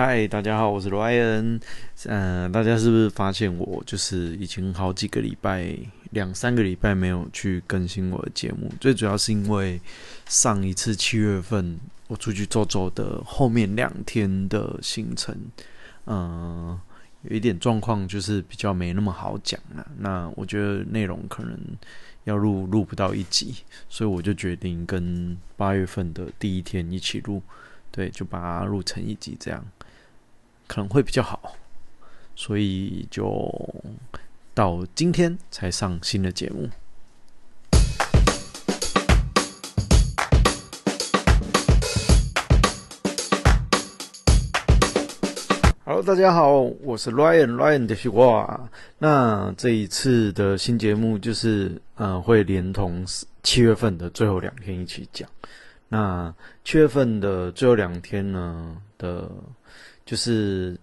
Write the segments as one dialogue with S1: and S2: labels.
S1: 嗨，大家好，我是 Ryan。嗯，大家是不是发现我就是已经好几个礼拜、两三个礼拜没有去更新我的节目？最主要是因为上一次七月份我出去走走的后面两天的行程，嗯，有一点状况，就是比较没那么好讲了。那我觉得内容可能要录录不到一集，所以我就决定跟八月份的第一天一起录，对，就把它录成一集这样。可能会比较好，所以就到今天才上新的节目。Hello，大家好，我是 Ryan，Ryan 的西瓜。那这一次的新节目就是，呃，会连同七月份的最后两天一起讲。那七月份的最后两天呢的。就是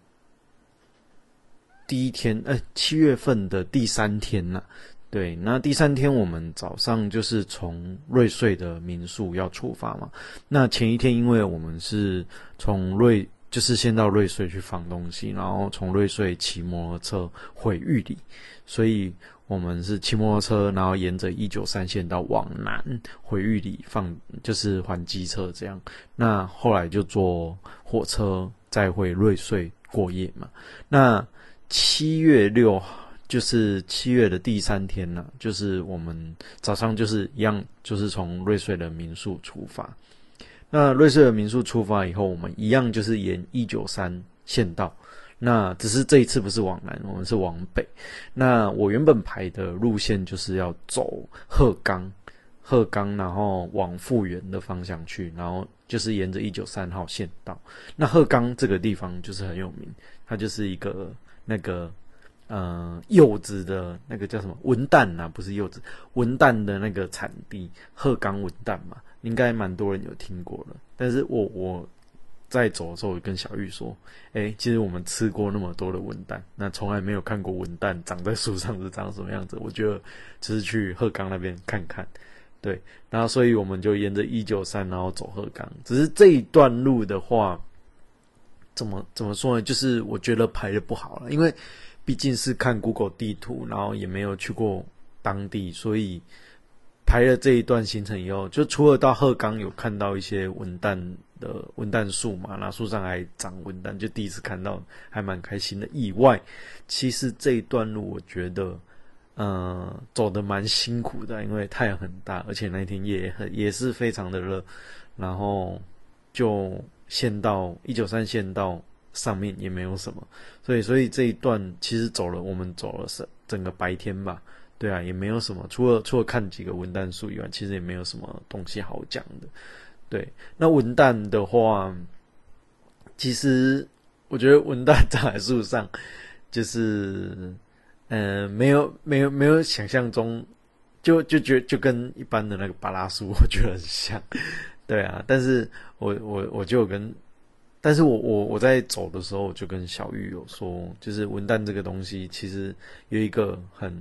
S1: 第一天，呃，七月份的第三天呐，对，那第三天我们早上就是从瑞穗的民宿要出发嘛。那前一天，因为我们是从瑞，就是先到瑞穗去放东西，然后从瑞穗骑摩托车回玉里，所以我们是骑摩托车，然后沿着一九三线到往南回玉里放，就是还机车这样。那后来就坐火车。再回瑞穗过夜嘛？那七月六就是七月的第三天呢，就是我们早上就是一样，就是从瑞穗的民宿出发。那瑞穗的民宿出发以后，我们一样就是沿一九三县道。那只是这一次不是往南，我们是往北。那我原本排的路线就是要走鹤冈。鹤冈，然后往复原的方向去，然后就是沿着一九三号线道。那鹤冈这个地方就是很有名，它就是一个那个呃柚子的那个叫什么文旦啊，不是柚子，文旦的那个产地，鹤冈文旦嘛，应该蛮多人有听过了。但是我我在走的时候我跟小玉说，哎，其实我们吃过那么多的文旦，那从来没有看过文旦长在树上是长什么样子。我觉得就是去鹤冈那边看看。对，然后所以我们就沿着一九三，然后走鹤岗。只是这一段路的话，怎么怎么说呢？就是我觉得排的不好了，因为毕竟是看 Google 地图，然后也没有去过当地，所以排了这一段行程以后，就除了到鹤岗有看到一些文旦的文旦树嘛，那树上还长文旦，就第一次看到，还蛮开心的。以外，其实这一段路我觉得。嗯，走的蛮辛苦的，因为太阳很大，而且那一天也很也是非常的热，然后就线到一九三线到上面也没有什么，所以所以这一段其实走了，我们走了是整个白天吧，对啊，也没有什么，除了除了看几个文旦树以外，其实也没有什么东西好讲的。对，那文旦的话，其实我觉得文旦长在树上就是。嗯，没有，没有，没有想象中，就就觉就跟一般的那个巴拉树，我觉得很像，对啊。但是我我我就跟，但是我我我在走的时候，我就跟小玉有说，就是文旦这个东西，其实有一个很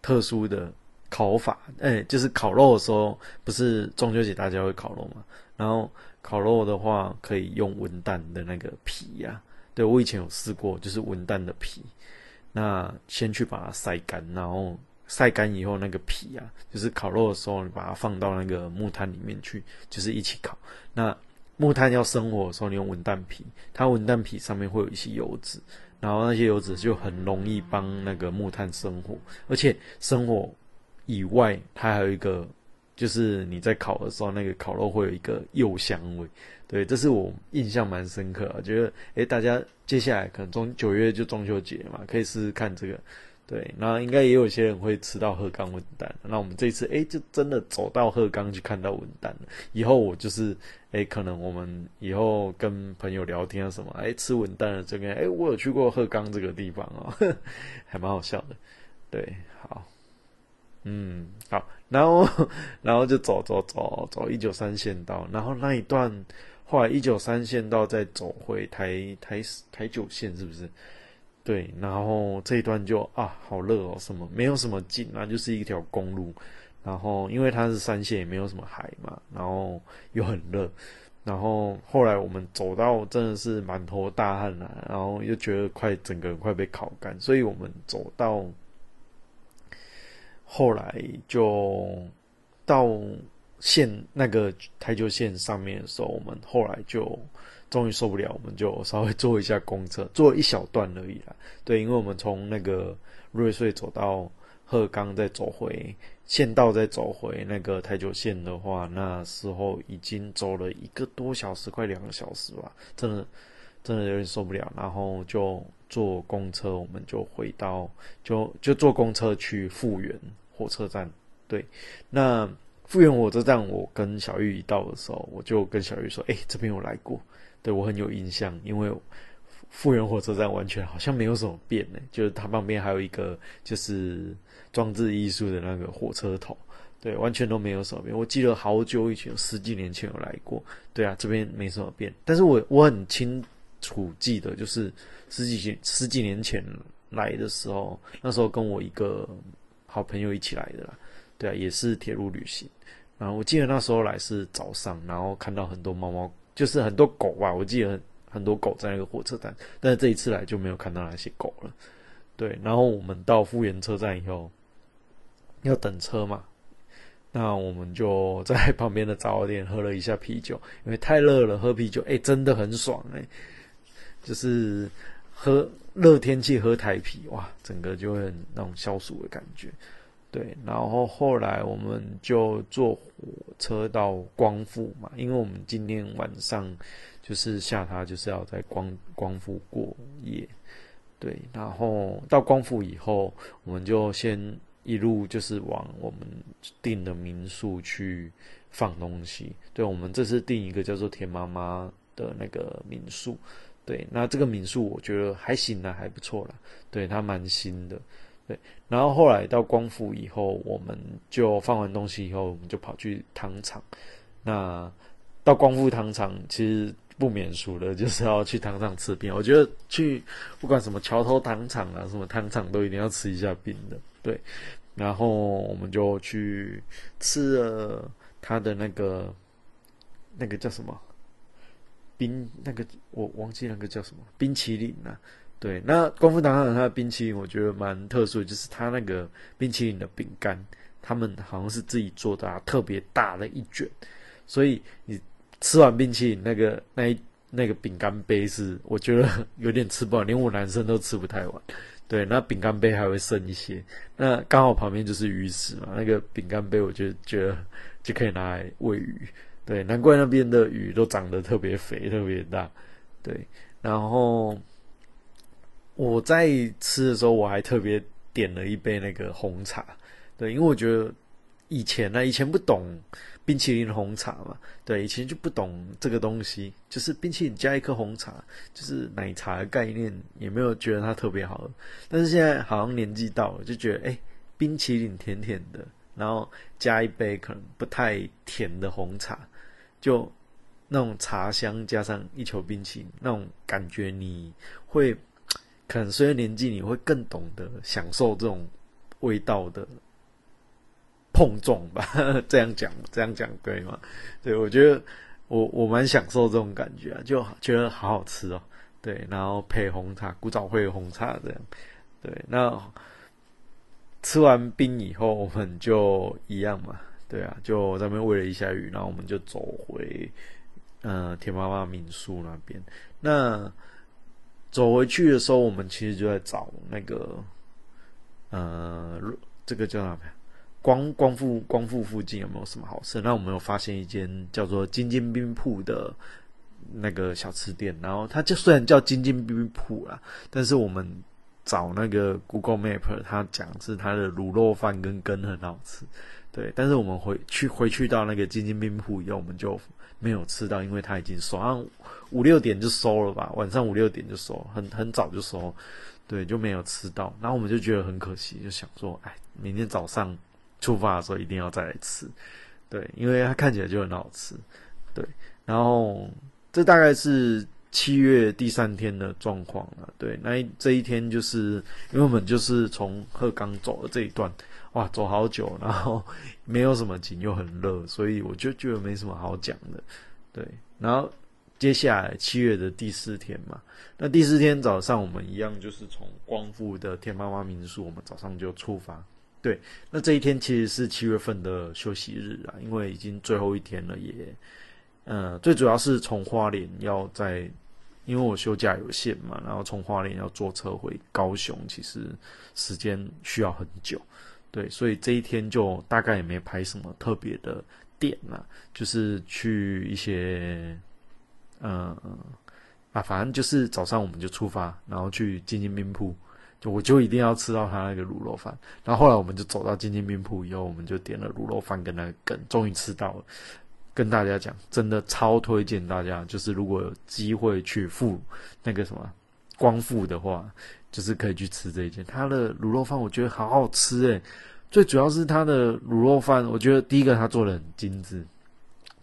S1: 特殊的烤法，哎，就是烤肉的时候，不是中秋节大家会烤肉嘛？然后烤肉的话，可以用文旦的那个皮呀，对我以前有试过，就是文旦的皮。那先去把它晒干，然后晒干以后，那个皮啊，就是烤肉的时候，你把它放到那个木炭里面去，就是一起烤。那木炭要生火的时候，你用文旦皮，它文旦皮上面会有一些油脂，然后那些油脂就很容易帮那个木炭生火，而且生火以外，它还有一个，就是你在烤的时候，那个烤肉会有一个柚香味。对，这是我印象蛮深刻，觉得诶，大家接下来可能中九月就中秋节嘛，可以试试看这个。对，那应该也有些人会吃到鹤冈文旦。那我们这次诶，就真的走到鹤冈去看到文旦了。以后我就是诶，可能我们以后跟朋友聊天啊什么，诶，吃文旦的这边，诶，我有去过鹤冈这个地方哦，还蛮好笑的。对，好，嗯，好，然后 然后就走走走走一九三线道，然后那一段。后来一九三线道再走回台台台九线是不是？对，然后这一段就啊好热哦，什么没有什么景啊，就是一条公路。然后因为它是山线，也没有什么海嘛，然后又很热。然后后来我们走到真的是满头大汗了，然后又觉得快整个人快被烤干，所以我们走到后来就到线那个台球线上面的时候，我们后来就终于受不了，我们就稍微坐一下公车，坐一小段而已啦。对，因为我们从那个瑞穗走到鹤冈，再走回。县道再走回那个台九线的话，那时候已经走了一个多小时，快两个小时吧，真的真的有点受不了。然后就坐公车，我们就回到就就坐公车去复原火车站。对，那复原火车站，我跟小玉一到的时候，我就跟小玉说：“哎，这边我来过，对我很有印象，因为复原火车站完全好像没有什么变呢，就是它旁边还有一个就是。”装置艺术的那个火车头，对，完全都没有什么变。我记得好久以前，十几年前有来过。对啊，这边没什么变。但是我我很清楚记得，就是十几十几年前来的时候，那时候跟我一个好朋友一起来的啦。对啊，也是铁路旅行。然后我记得那时候来是早上，然后看到很多猫猫，就是很多狗吧。我记得很很多狗在那个火车站，但是这一次来就没有看到那些狗了。对，然后我们到复原车站以后。要等车嘛？那我们就在旁边的杂货店喝了一下啤酒，因为太热了，喝啤酒哎，真的很爽哎！就是喝热天气喝台啤，哇，整个就会那种消暑的感觉。对，然后后来我们就坐火车到光复嘛，因为我们今天晚上就是下榻，就是要在光光复过夜。对，然后到光复以后，我们就先。一路就是往我们订的民宿去放东西。对，我们这次订一个叫做田妈妈的那个民宿。对，那这个民宿我觉得还行啊，还不错啦。对，它蛮新的。对，然后后来到光复以后，我们就放完东西以后，我们就跑去糖厂。那到光复糖厂，其实不免俗的，就是要去糖厂吃冰。我觉得去不管什么桥头糖厂啊，什么糖厂，都一定要吃一下冰的。对，然后我们就去吃了他的那个那个叫什么冰，那个我忘记那个叫什么冰淇淋了。对，那功夫糖厂它的冰淇淋我觉得蛮特殊，就是它那个冰淇淋的饼干，他们好像是自己做的，啊特别大的一卷，所以你吃完冰淇淋那个那一那个饼干杯是，我觉得有点吃不完，连我男生都吃不太完。对，那饼干杯还会剩一些，那刚好旁边就是鱼池嘛，那个饼干杯我就觉得就可以拿来喂鱼。对，难怪那边的鱼都长得特别肥、特别大。对，然后我在吃的时候，我还特别点了一杯那个红茶。对，因为我觉得以前呢，以前不懂。冰淇淋红茶嘛，对，以前就不懂这个东西，就是冰淇淋加一颗红茶，就是奶茶的概念，也没有觉得它特别好。但是现在好像年纪到了，就觉得哎，冰淇淋甜甜的，然后加一杯可能不太甜的红茶，就那种茶香加上一球冰淇淋，那种感觉你会可能随着年纪，你会更懂得享受这种味道的。碰撞吧，这样讲，这样讲对吗？对我觉得我我蛮享受这种感觉啊，就觉得好好吃哦。对，然后配红茶，古早会红茶这样。对，那吃完冰以后，我们就一样嘛。对啊，就在那边喂了一下鱼，然后我们就走回呃田妈妈民宿那边。那走回去的时候，我们其实就在找那个呃，这个叫什么？光光复光复附近有没有什么好吃？那我们有发现一间叫做金金冰铺的那个小吃店，然后它就虽然叫金金冰铺啦，但是我们找那个 Google Map，它讲是它的卤肉饭跟羹很好吃，对。但是我们回去回去到那个金金冰铺以后，我们就没有吃到，因为它已经收，好像五六点就收了吧，晚上五六点就收，很很早就收，对，就没有吃到。然后我们就觉得很可惜，就想说，哎，明天早上。出发的时候一定要再来吃，对，因为它看起来就很好吃，对。然后这大概是七月第三天的状况了，对。那这一天就是因为我们就是从鹤岗走的这一段，哇，走好久，然后没有什么景，又很热，所以我就觉得没什么好讲的，对。然后接下来七月的第四天嘛，那第四天早上我们一样就是从光复的田妈妈民宿，我们早上就出发。对，那这一天其实是七月份的休息日啊，因为已经最后一天了，也，呃，最主要是从花莲要在，因为我休假有限嘛，然后从花莲要坐车回高雄，其实时间需要很久，对，所以这一天就大概也没拍什么特别的点啊，就是去一些，嗯，啊，反正就是早上我们就出发，然后去金金冰铺。就我就一定要吃到他那个卤肉饭，然后后来我们就走到金金冰铺以后，我们就点了卤肉饭跟那个梗，终于吃到了。跟大家讲，真的超推荐大家，就是如果有机会去赴那个什么光复的话，就是可以去吃这一间。他的卤肉饭我觉得好好吃诶，最主要是他的卤肉饭，我觉得第一个他做的很精致，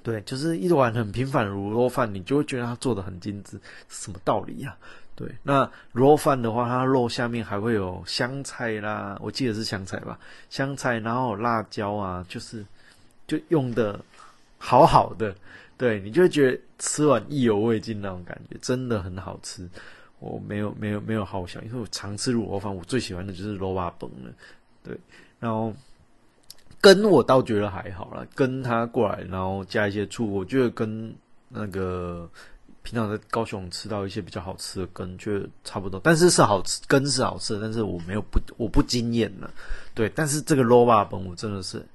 S1: 对，就是一碗很平凡的卤肉饭，你就会觉得他做的很精致，什么道理呀？对，那卤肉饭的话，它肉下面还会有香菜啦，我记得是香菜吧，香菜，然后辣椒啊，就是就用的好好的，对你就会觉得吃完意犹未尽那种感觉，真的很好吃。我没有没有没有好想，因为我常吃卤肉饭，我最喜欢的就是萝卜崩了。对，然后跟我倒觉得还好啦，跟他过来，然后加一些醋，我觉得跟那个。平常在高雄吃到一些比较好吃的羹，就差不多，但是是好吃，羹是好吃的，但是我没有不我不惊艳了，对，但是这个萝卜崩我真的是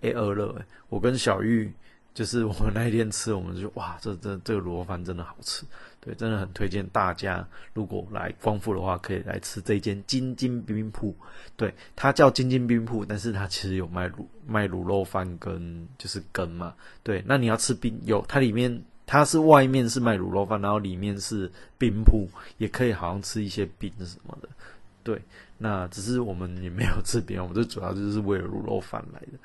S1: A 二了，我跟小玉就是我们那一天吃，我们就哇，这这这个卤肉饭真的好吃，对，真的很推荐大家，如果来光复的话，可以来吃这间金金冰冰铺，对，它叫金金冰铺，但是它其实有卖卤卖卤肉饭跟就是羹嘛，对，那你要吃冰有它里面。它是外面是卖卤肉饭，然后里面是冰铺，也可以好像吃一些冰什么的。对，那只是我们也没有吃冰，我们最主要就是为了卤肉饭来的。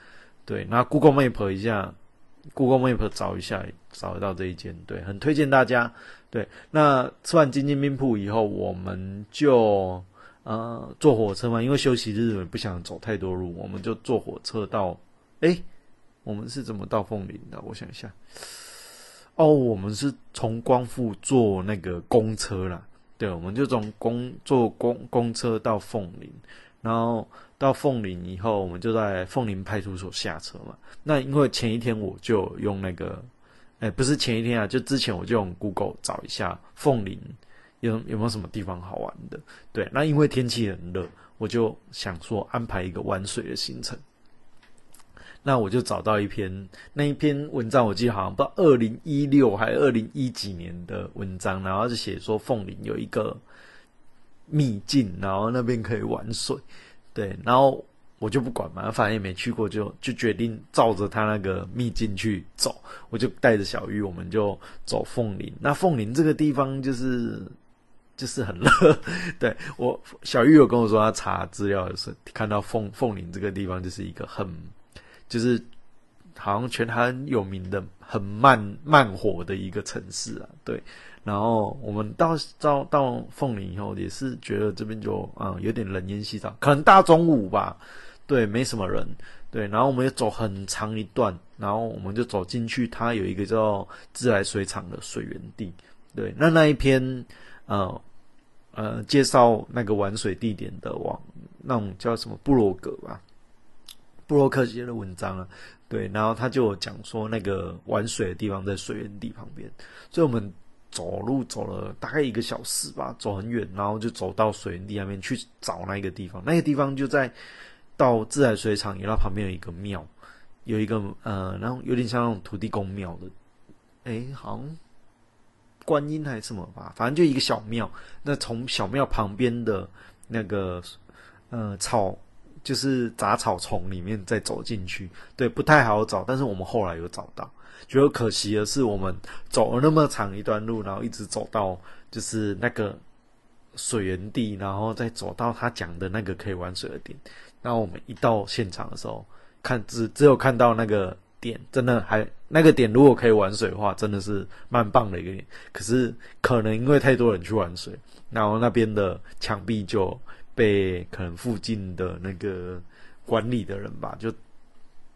S1: 对，那 Google Map 一下，Google Map 找一下，找得到这一间，对，很推荐大家。对，那吃完金金冰铺以后，我们就呃坐火车嘛，因为休息日也不想走太多路，我们就坐火车到。哎，我们是怎么到凤林的？我想一下。哦，我们是从光复坐那个公车啦，对，我们就从公坐公公车到凤林，然后到凤林以后，我们就在凤林派出所下车嘛。那因为前一天我就用那个，哎，不是前一天啊，就之前我就用 Google 找一下凤林有有没有什么地方好玩的。对，那因为天气很热，我就想说安排一个玩水的行程。那我就找到一篇那一篇文章，我记得好像不二零一六还是二零一几年的文章，然后就写说凤林有一个秘境，然后那边可以玩水，对，然后我就不管嘛，反正也没去过，就就决定照着他那个秘境去走，我就带着小玉，我们就走凤林。那凤林这个地方就是就是很热，对我小玉有跟我说，他查资料的时候看到凤凤林这个地方就是一个很。就是好像全台有名的很慢慢火的一个城市啊，对。然后我们到到到凤林以后，也是觉得这边就嗯有点冷烟稀少，可能大中午吧，对，没什么人，对。然后我们又走很长一段，然后我们就走进去，它有一个叫自来水厂的水源地，对。那那一篇呃呃介绍那个玩水地点的网，那种叫什么布罗格吧。布洛克写的文章啊，对，然后他就讲说那个玩水的地方在水源地旁边，所以我们走路走了大概一个小时吧，走很远，然后就走到水源地那边去找那个地方。那个地方就在到自来水厂，然后旁边有一个庙，有一个呃，然后有点像那种土地公庙的，哎，好像观音还是什么吧，反正就一个小庙。那从小庙旁边的那个呃草。就是杂草丛里面再走进去，对，不太好找。但是我们后来有找到，觉得可惜的是，我们走了那么长一段路，然后一直走到就是那个水源地，然后再走到他讲的那个可以玩水的点。那我们一到现场的时候，看只只有看到那个点，真的还那个点如果可以玩水的话，真的是蛮棒的一个点。可是可能因为太多人去玩水，然后那边的墙壁就。被可能附近的那个管理的人吧，就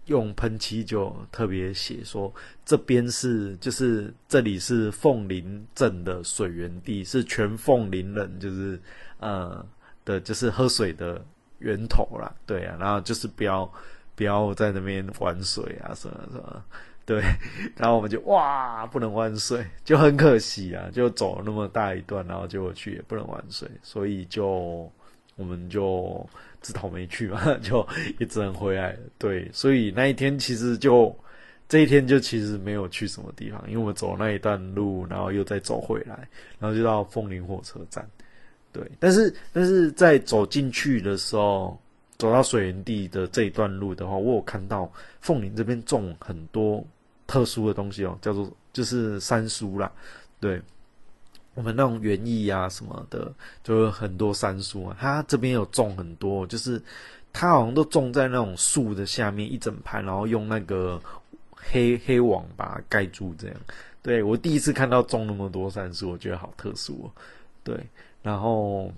S1: 用喷漆就特别写说，这边是就是这里是凤林镇的水源地，是全凤林人就是呃的，就是喝水的源头啦。对啊，然后就是不要不要在那边玩水啊什么什么。对，然后我们就哇不能玩水，就很可惜啊，就走了那么大一段，然后结果去也不能玩水，所以就我们就自讨没趣嘛，就也只能回来。对，所以那一天其实就这一天就其实没有去什么地方，因为我们走那一段路，然后又再走回来，然后就到凤林火车站。对，但是但是在走进去的时候，走到水源地的这一段路的话，我有看到凤林这边种很多。特殊的东西哦，叫做就是山苏啦，对，我们那种园艺啊什么的，就有很多杉树啊。它这边有种很多，就是它好像都种在那种树的下面一整排，然后用那个黑黑网把它盖住，这样。对我第一次看到种那么多杉树，我觉得好特殊哦。对，然后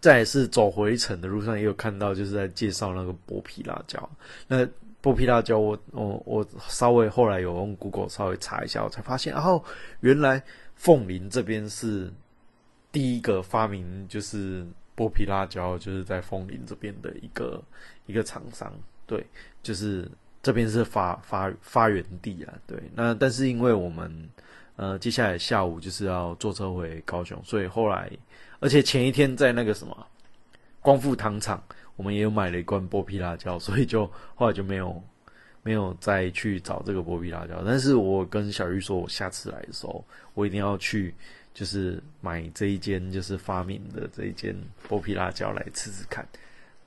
S1: 再是走回程的路上也有看到，就是在介绍那个剥皮辣椒，那。剥皮辣椒，我我我稍微后来有用 Google 稍微查一下，我才发现，然后原来凤林这边是第一个发明就是剥皮辣椒，就是在凤林这边的一个一个厂商，对，就是这边是发发发源地啊，对，那但是因为我们呃接下来下午就是要坐车回高雄，所以后来而且前一天在那个什么光复糖厂。我们也有买了一罐剥皮辣椒，所以就后来就没有没有再去找这个剥皮辣椒。但是我跟小玉说，我下次来的时候，我一定要去，就是买这一间就是发明的这一间剥皮辣椒来吃吃看。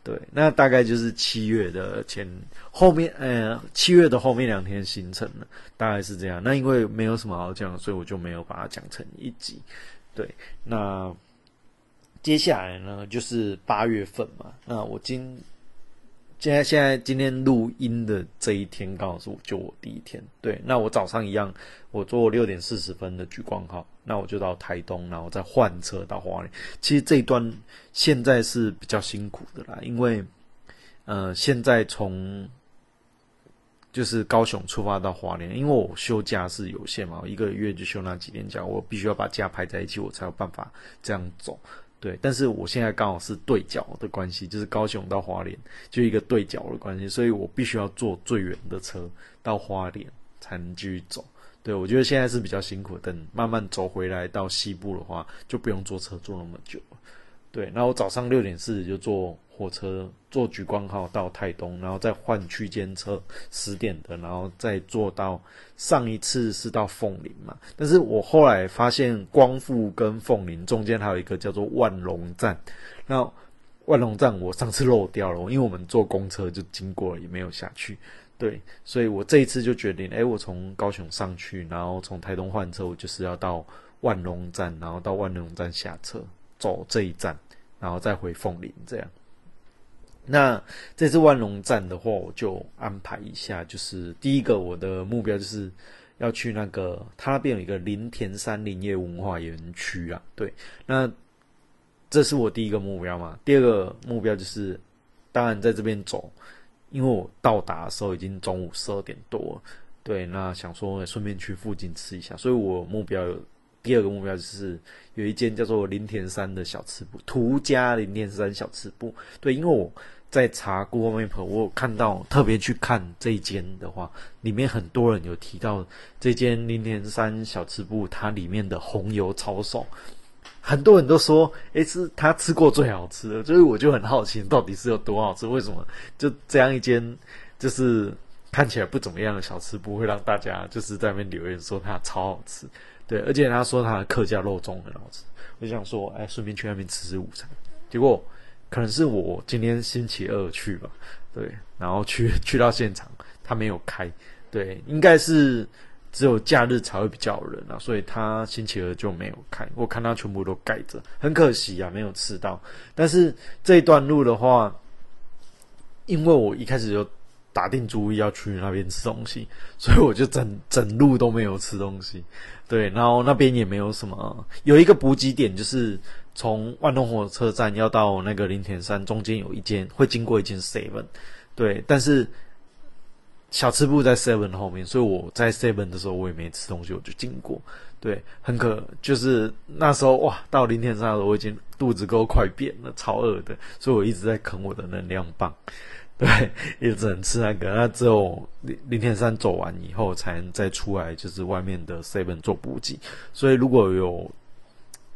S1: 对，那大概就是七月的前后面，呃，七月的后面两天行程了，大概是这样。那因为没有什么好讲，所以我就没有把它讲成一集。对，那。接下来呢，就是八月份嘛。那我今现在现在今天录音的这一天，刚好是我就我第一天。对，那我早上一样，我坐六点四十分的莒光号，那我就到台东，然后再换车到花莲。其实这一段现在是比较辛苦的啦，因为呃，现在从就是高雄出发到花莲，因为我休假是有限嘛，一个月就休那几天假，我必须要把假排在一起，我才有办法这样走。对，但是我现在刚好是对角的关系，就是高雄到花莲就一个对角的关系，所以我必须要坐最远的车到花莲才能继续走。对我觉得现在是比较辛苦，等慢慢走回来到西部的话，就不用坐车坐那么久了。对，那我早上六点四十就坐火车坐莒光号到台东，然后再换区间车十点的，然后再坐到上一次是到凤林嘛，但是我后来发现光复跟凤林中间还有一个叫做万隆站，那万隆站我上次漏掉了，因为我们坐公车就经过了，也没有下去。对，所以我这一次就决定，哎，我从高雄上去，然后从台东换车，我就是要到万隆站，然后到万隆站下车。走这一站，然后再回凤林这样。那这次万隆站的话，我就安排一下，就是第一个我的目标就是要去那个，它那边有一个林田山林业文化园区啊。对，那这是我第一个目标嘛。第二个目标就是，当然在这边走，因为我到达的时候已经中午十二点多，对，那想说顺便去附近吃一下，所以我目标。第二个目标就是有一间叫做林田山的小吃部，涂家林田山小吃部。对，因为我在查 Google Map，我有看到特别去看这一间的话，里面很多人有提到这间林田山小吃部，它里面的红油抄手，很多人都说，诶，是他吃过最好吃的，所以我就很好奇，到底是有多好吃？为什么就这样一间就是看起来不怎么样的小吃部，会让大家就是在那边留言说它超好吃？对，而且他说他的客家肉粽很好吃，我就想说，哎，顺便去那边吃吃午餐。结果可能是我今天星期二去吧，对，然后去去到现场，他没有开，对，应该是只有假日才会比较人啊，所以他星期二就没有开。我看他全部都盖着，很可惜啊，没有吃到。但是这一段路的话，因为我一开始就。打定主意要去那边吃东西，所以我就整整路都没有吃东西。对，然后那边也没有什么，有一个补给点，就是从万东火车站要到那个林田山中间有一间会经过一间 seven，对，但是小吃部在 Seven 后面，所以我在 Seven 的时候我也没吃东西，我就经过。对，很可就是那时候哇，到林田山的时候我已经肚子都快扁了，超饿的，所以我一直在啃我的能量棒。对，也只能吃那个。那只有零零点三走完以后，才能再出来，就是外面的 Seven 做补给。所以如果有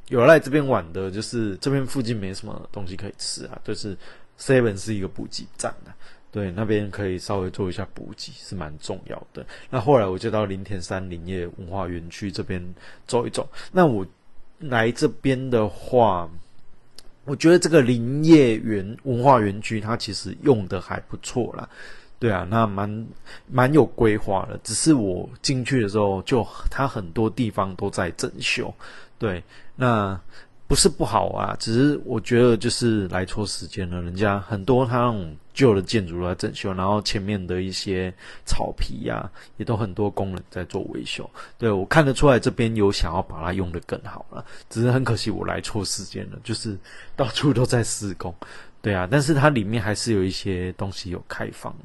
S1: 有来这边玩的，就是这边附近没什么东西可以吃啊，就是 Seven 是一个补给站的。对，那边可以稍微做一下补给，是蛮重要的。那后来我就到林田山林业文化园区这边走一走。那我来这边的话。我觉得这个林业园文化园区，它其实用的还不错啦，对啊，那蛮蛮有规划的。只是我进去的时候，就它很多地方都在整修，对，那。不是不好啊，只是我觉得就是来错时间了。人家很多他那种旧的建筑来整修，然后前面的一些草皮呀，也都很多工人在做维修。对我看得出来，这边有想要把它用得更好了，只是很可惜我来错时间了，就是到处都在施工。对啊，但是它里面还是有一些东西有开放，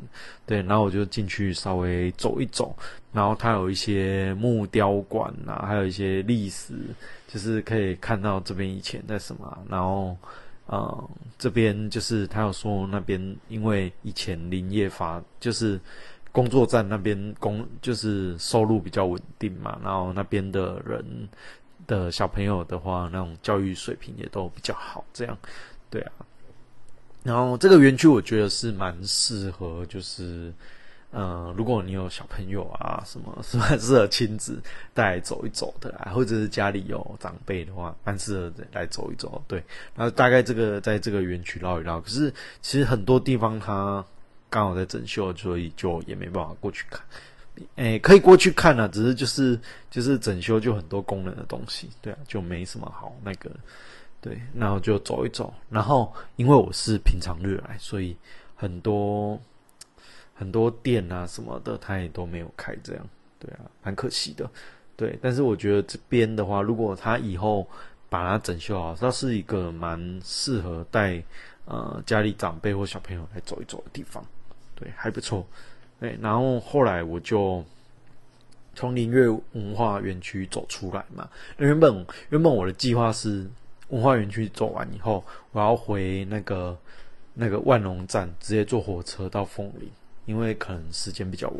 S1: 对，然后我就进去稍微走一走，然后它有一些木雕馆啊，还有一些历史，就是可以看到这边以前在什么，然后，嗯，这边就是他有说那边因为以前林业发，就是工作站那边工就是收入比较稳定嘛，然后那边的人的小朋友的话，那种教育水平也都比较好，这样，对啊。然后这个园区我觉得是蛮适合，就是，呃，如果你有小朋友啊，什么 是蛮适合亲子带走一走的啊，或者是家里有长辈的话，蛮适合来走一走。对，然后大概这个在这个园区绕一绕，可是其实很多地方它刚好在整修，所以就也没办法过去看。诶，可以过去看啊，只是就是就是整修就很多功能的东西，对啊，就没什么好那个。对，然后就走一走，然后因为我是平常日来，所以很多很多店啊什么的，它也都没有开，这样，对啊，蛮可惜的。对，但是我觉得这边的话，如果他以后把它整修好，它是一个蛮适合带呃家里长辈或小朋友来走一走的地方，对，还不错。对，然后后来我就从林月文化园区走出来嘛，原本原本我的计划是。文化园区走完以后，我要回那个那个万隆站，直接坐火车到凤林，因为可能时间比较晚。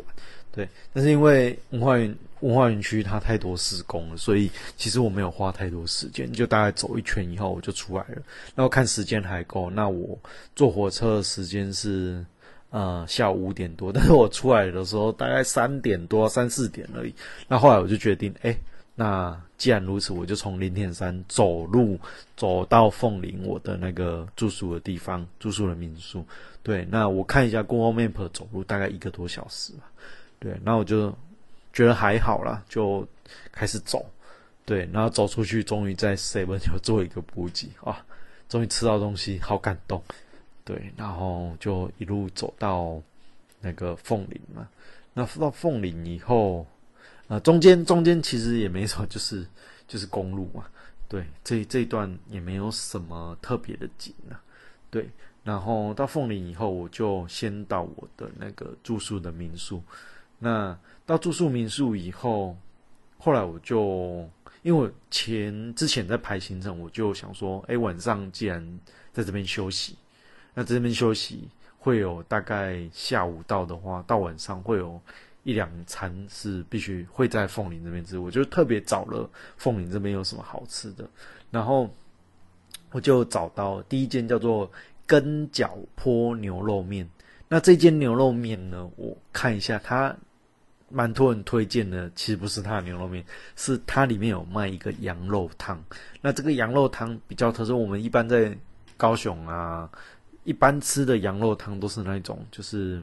S1: 对，但是因为文化园文化园区它太多施工了，所以其实我没有花太多时间，就大概走一圈以后我就出来了。然后看时间还够，那我坐火车的时间是呃下午五点多，但是我出来的时候大概三点多三四点而已。那后来我就决定，哎。那既然如此，我就从林田山走路走到凤林我的那个住宿的地方，住宿的民宿。对，那我看一下 Google Map 走路大概一个多小时吧。对，那我就觉得还好啦，就开始走。对，然后走出去，终于在 Seven 有做一个补给啊，终于吃到东西，好感动。对，然后就一路走到那个凤林嘛。那到凤林以后。啊，中间中间其实也没什么，就是就是公路嘛，对，这这一段也没有什么特别的景啊，对，然后到凤林以后，我就先到我的那个住宿的民宿，那到住宿民宿以后，后来我就因为我前之前在排行程，我就想说，哎，晚上既然在这边休息，那这边休息会有大概下午到的话，到晚上会有。一两餐是必须会在凤林这边吃，我就特别找了凤林这边有什么好吃的，然后我就找到第一间叫做根脚坡牛肉面。那这间牛肉面呢，我看一下，它蛮多人推荐的，其实不是它的牛肉面，是它里面有卖一个羊肉汤。那这个羊肉汤比较特殊，我们一般在高雄啊，一般吃的羊肉汤都是那种就是。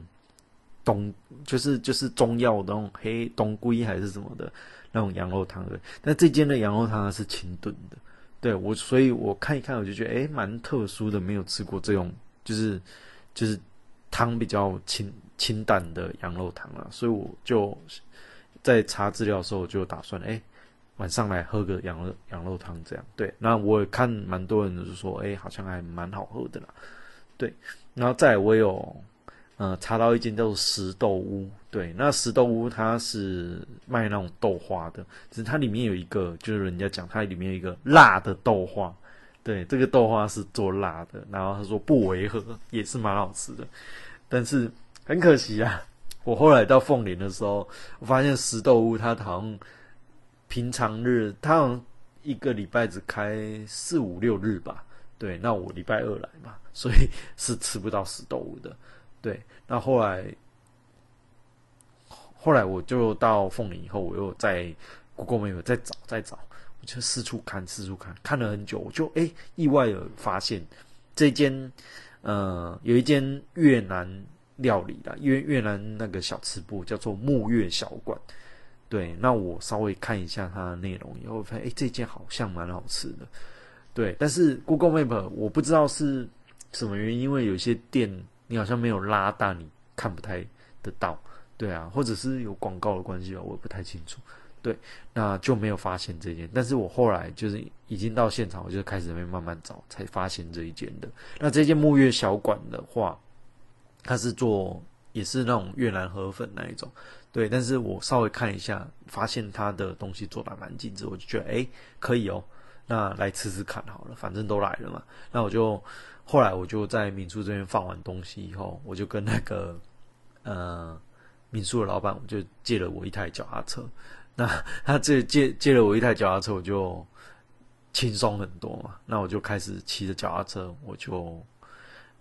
S1: 冬就是就是中药那种黑冬龟还是什么的那种羊肉汤的，但这间的羊肉汤是清炖的，对我，所以我看一看我就觉得哎蛮特殊的，没有吃过这种就是就是汤比较清清淡的羊肉汤啊，所以我就在查资料的时候我就打算哎晚上来喝个羊肉羊肉汤这样，对，那我也看蛮多人就是说哎好像还蛮好喝的啦，对，然后再我有。呃，查到一间叫做石豆屋，对，那石豆屋它是卖那种豆花的，只是它里面有一个，就是人家讲它里面有一个辣的豆花，对，这个豆花是做辣的，然后他说不违和，也是蛮好吃的，但是很可惜啊，我后来到凤林的时候，我发现石豆屋它好像平常日，它好像一个礼拜只开四五六日吧，对，那我礼拜二来嘛，所以是吃不到石豆屋的。对，那后来，后来我就到凤林以后，我又在 Google Map 再找再找，我就四处看四处看，看了很久，我就哎意外的发现这间呃有一间越南料理啦，越越南那个小吃部叫做沐月小馆。对，那我稍微看一下它的内容以后，发现哎这间好像蛮好吃的。对，但是 Google Map 我不知道是什么原因，因为有些店。你好像没有拉大，你看不太得到，对啊，或者是有广告的关系吧，我也不太清楚。对，那就没有发现这件。但是我后来就是已经到现场，我就开始会慢慢找，才发现这一件的。那这件木月小馆的话，它是做也是那种越南河粉那一种，对。但是我稍微看一下，发现它的东西做的蛮精致，我就觉得哎可以哦，那来吃吃看好了，反正都来了嘛，那我就。后来我就在民宿这边放完东西以后，我就跟那个呃民宿的老板，我就借了我一台脚踏车。那他这借借了我一台脚踏车，我就轻松很多嘛。那我就开始骑着脚踏车，我就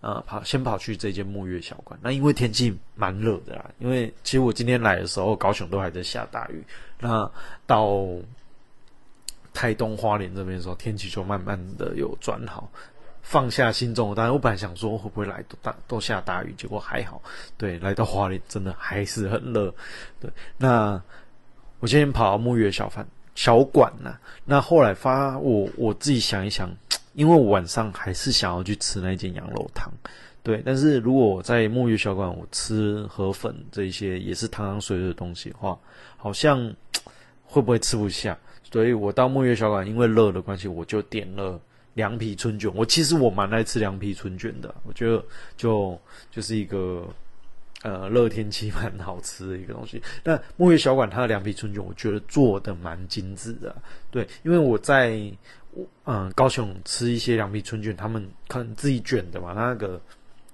S1: 呃跑先跑去这间沐月小馆。那因为天气蛮热的啦，因为其实我今天来的时候，高雄都还在下大雨。那到台东花莲这边的时候，天气就慢慢的有转好。放下心中，当然我本来想说会不会来都大都下大雨，结果还好。对，来到花莲真的还是很热。对，那我今天跑到沐月小饭小馆呐，那后来发我我自己想一想，因为我晚上还是想要去吃那间羊肉汤。对，但是如果我在沐月小馆我吃河粉这些也是汤汤水水的东西的话，好像会不会吃不下？所以我到沐月小馆，因为热的关系，我就点了。凉皮春卷，我其实我蛮爱吃凉皮春卷的，我觉得就就是一个呃热天气蛮好吃的一个东西。那沐月小馆它的凉皮春卷，我觉得做的蛮精致的，对，因为我在嗯高雄吃一些凉皮春卷，他们可能自己卷的嘛，那个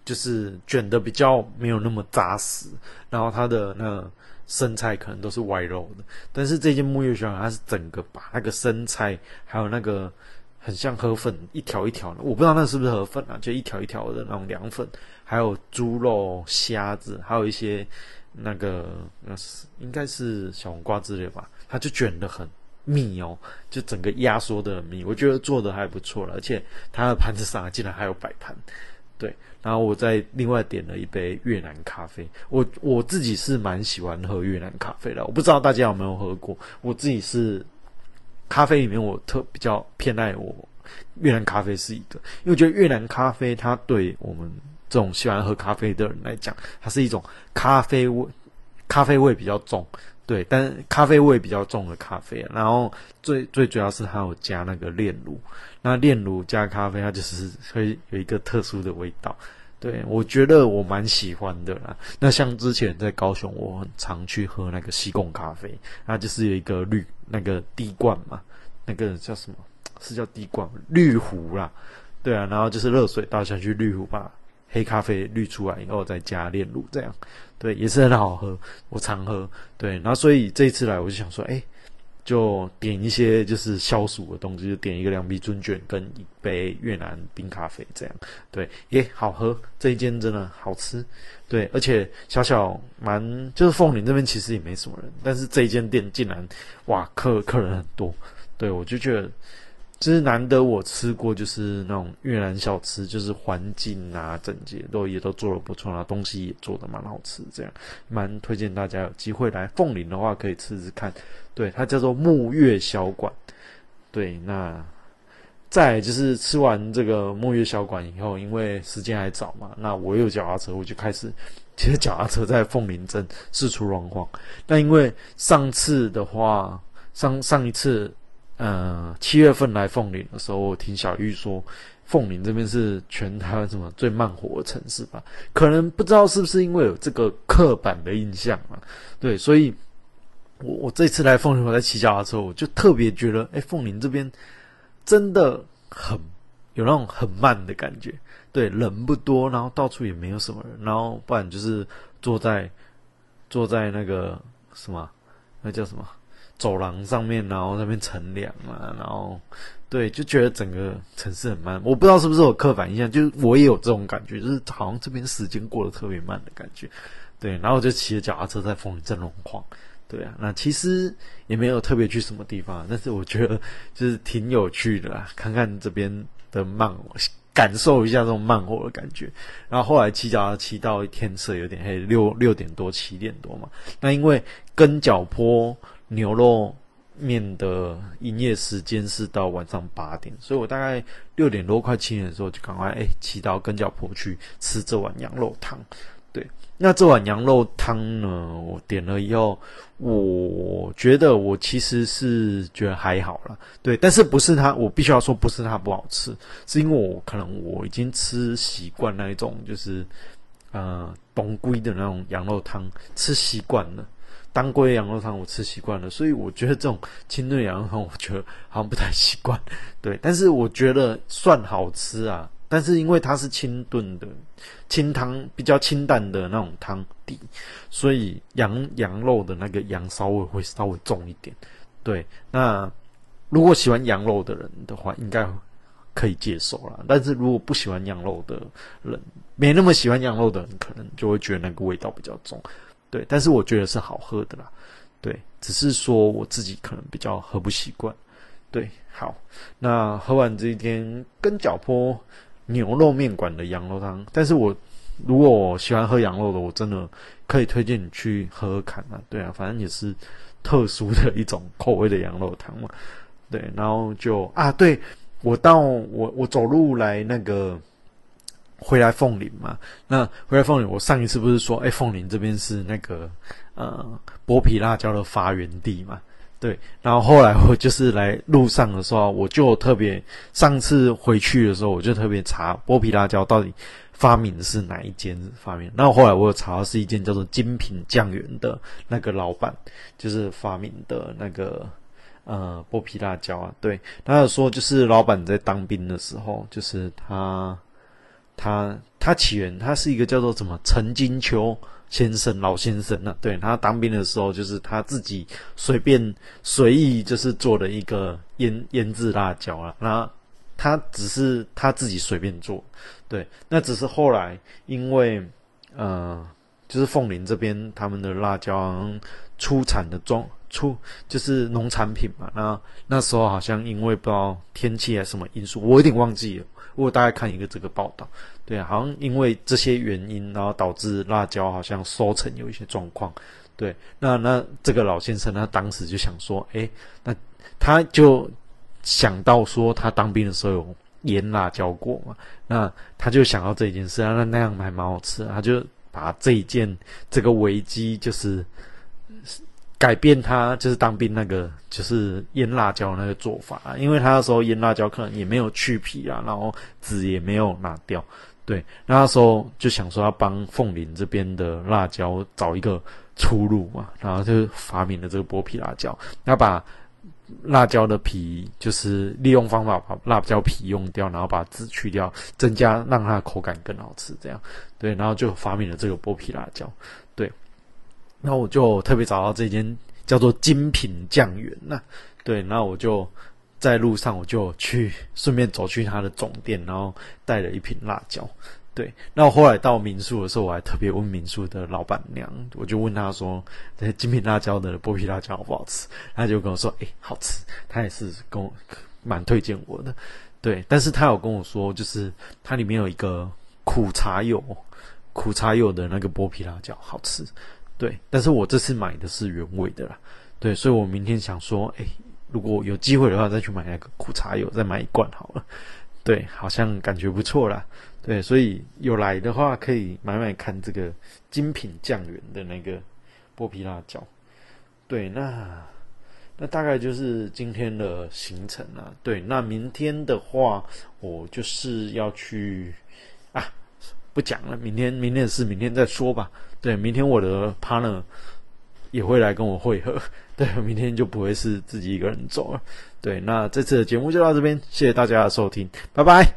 S1: 就是卷的比较没有那么扎实，然后它的那生菜可能都是歪肉的，但是这件沐月小馆它是整个把那个生菜还有那个。很像河粉，一条一条的，我不知道那是不是河粉啊，就一条一条的那种凉粉，还有猪肉、虾子，还有一些那个那是应该是小黄瓜之类吧，它就卷的很密哦，就整个压缩的密，我觉得做的还不错了，而且它的盘子上竟然还有摆盘，对，然后我再另外点了一杯越南咖啡，我我自己是蛮喜欢喝越南咖啡的，我不知道大家有没有喝过，我自己是。咖啡里面，我特比较偏爱我越南咖啡是一个，因为我觉得越南咖啡它对我们这种喜欢喝咖啡的人来讲，它是一种咖啡味，咖啡味比较重，对，但咖啡味比较重的咖啡。然后最最主要是它有加那个炼乳，那炼乳加咖啡，它就是会有一个特殊的味道。对我觉得我蛮喜欢的啦。那像之前在高雄，我很常去喝那个西贡咖啡，那就是有一个绿那个滴罐嘛，那个叫什么？是叫滴罐滤壶啦。对啊，然后就是热水倒下去滤壶，把黑咖啡滤出来以后再加炼乳，这样对也是很好喝。我常喝。对，然后所以这一次来我就想说，哎。就点一些就是消暑的东西，就点一个凉皮尊卷跟一杯越南冰咖啡，这样对，也好喝。这一间真的好吃，对，而且小小蛮就是凤林这边其实也没什么人，但是这一间店竟然哇客客人很多，对我就觉得。就是难得我吃过，就是那种越南小吃，就是环境啊、整洁都也都做的不错啦，东西也做的蛮好吃，这样蛮推荐大家有机会来凤林的话可以吃吃看。对，它叫做沐月小馆。对，那再就是吃完这个沐月小馆以后，因为时间还早嘛，那我有脚踏车，我就开始骑着脚踏车在凤林镇四处乱晃。那因为上次的话，上上一次。呃七月份来凤林的时候，我听小玉说，凤林这边是全台湾什么最慢活的城市吧？可能不知道是不是因为有这个刻板的印象啊？对，所以我我这次来凤林，我在骑脚踏车，我就特别觉得，哎，凤林这边真的很有那种很慢的感觉。对，人不多，然后到处也没有什么人，然后不然就是坐在坐在那个什么，那叫什么走廊上面，然后那边乘凉啊，然后对，就觉得整个城市很慢。我不知道是不是我刻板印象，就是我也有这种感觉，就是好像这边时间过得特别慢的感觉。对，然后我就骑着脚踏车在风里正龙晃。对啊，那其实也没有特别去什么地方，但是我觉得就是挺有趣的啦，看看这边的慢。感受一下这种慢活的感觉，然后后来骑脚踏骑到天色有点黑，六六点多七点多嘛。那因为跟脚坡牛肉面的营业时间是到晚上八点，所以我大概六点多快七点的时候就赶快哎骑到跟脚坡去吃这碗羊肉汤。对，那这碗羊肉汤呢，我点了以后。我觉得我其实是觉得还好了，对，但是不是它，我必须要说不是它不好吃，是因为我可能我已经吃习惯那一种，就是呃东龟的那种羊肉汤，吃习惯了，当归羊肉汤我吃习惯了，所以我觉得这种清炖羊肉汤，我觉得好像不太习惯，对，但是我觉得算好吃啊。但是因为它是清炖的清汤，比较清淡的那种汤底，所以羊羊肉的那个羊骚味会稍微重一点。对，那如果喜欢羊肉的人的话，应该可以接受啦。但是如果不喜欢羊肉的人，没那么喜欢羊肉的人，可能就会觉得那个味道比较重。对，但是我觉得是好喝的啦。对，只是说我自己可能比较喝不习惯。对，好，那喝完这一天跟脚坡。牛肉面馆的羊肉汤，但是我如果喜欢喝羊肉的，我真的可以推荐你去喝喝看啊。对啊，反正也是特殊的一种口味的羊肉汤嘛。对，然后就啊，对我到我我走路来那个回来凤林嘛，那回来凤林，我上一次不是说，哎，凤林这边是那个呃剥皮辣椒的发源地嘛。对，然后后来我就是来路上的时候，我就特别上次回去的时候，我就特别查剥皮辣椒到底发明的是哪一间发明。然后后来我有查到是一间叫做精品酱园的那个老板，就是发明的那个呃剥皮辣椒啊。对，他有说就是老板在当兵的时候，就是他他他起源，他是一个叫做什么陈金秋。先生，老先生呢？对他当兵的时候，就是他自己随便随意就是做了一个腌腌制辣椒啊。那他只是他自己随便做，对。那只是后来因为呃，就是凤林这边他们的辣椒出产的装出就是农产品嘛。那那时候好像因为不知道天气还是什么因素，我有点忘记了。我大概看一个这个报道，对，好像因为这些原因，然后导致辣椒好像收成有一些状况，对，那那这个老先生他当时就想说，哎，那他就想到说他当兵的时候有腌辣椒过嘛，那他就想到这一件事，那那样还蛮好吃，他就把这一件这个危机就是。改变他就是当兵那个就是腌辣椒那个做法，因为他那时候腌辣椒可能也没有去皮啊，然后籽也没有拿掉，对，那时候就想说要帮凤林这边的辣椒找一个出路嘛，然后就发明了这个剥皮辣椒，要把辣椒的皮就是利用方法把辣椒皮用掉，然后把籽去掉，增加让它的口感更好吃，这样，对，然后就发明了这个剥皮辣椒，那我就特别找到这间叫做精品酱园那，对，那我就在路上我就去顺便走去他的总店，然后带了一瓶辣椒，对，那我后来到民宿的时候，我还特别问民宿的老板娘，我就问她说，这精品辣椒的剥皮辣椒好不好吃？她就跟我说，哎，好吃，她也是跟我蛮推荐我的，对，但是她有跟我说，就是它里面有一个苦茶油，苦茶油的那个剥皮辣椒好吃。对，但是我这次买的是原味的啦，对，所以我明天想说，哎，如果有机会的话，再去买那个苦茶油，再买一罐好了。对，好像感觉不错啦。对，所以有来的话可以买买看这个精品酱园的那个剥皮辣椒。对，那那大概就是今天的行程了。对，那明天的话，我就是要去，不讲了明天明天的事明天再说吧。对明天我的 partner 也会来跟我会合。对明天就不会是自己一个人走了。对那这次的节目就到这边谢谢大家的收听拜拜。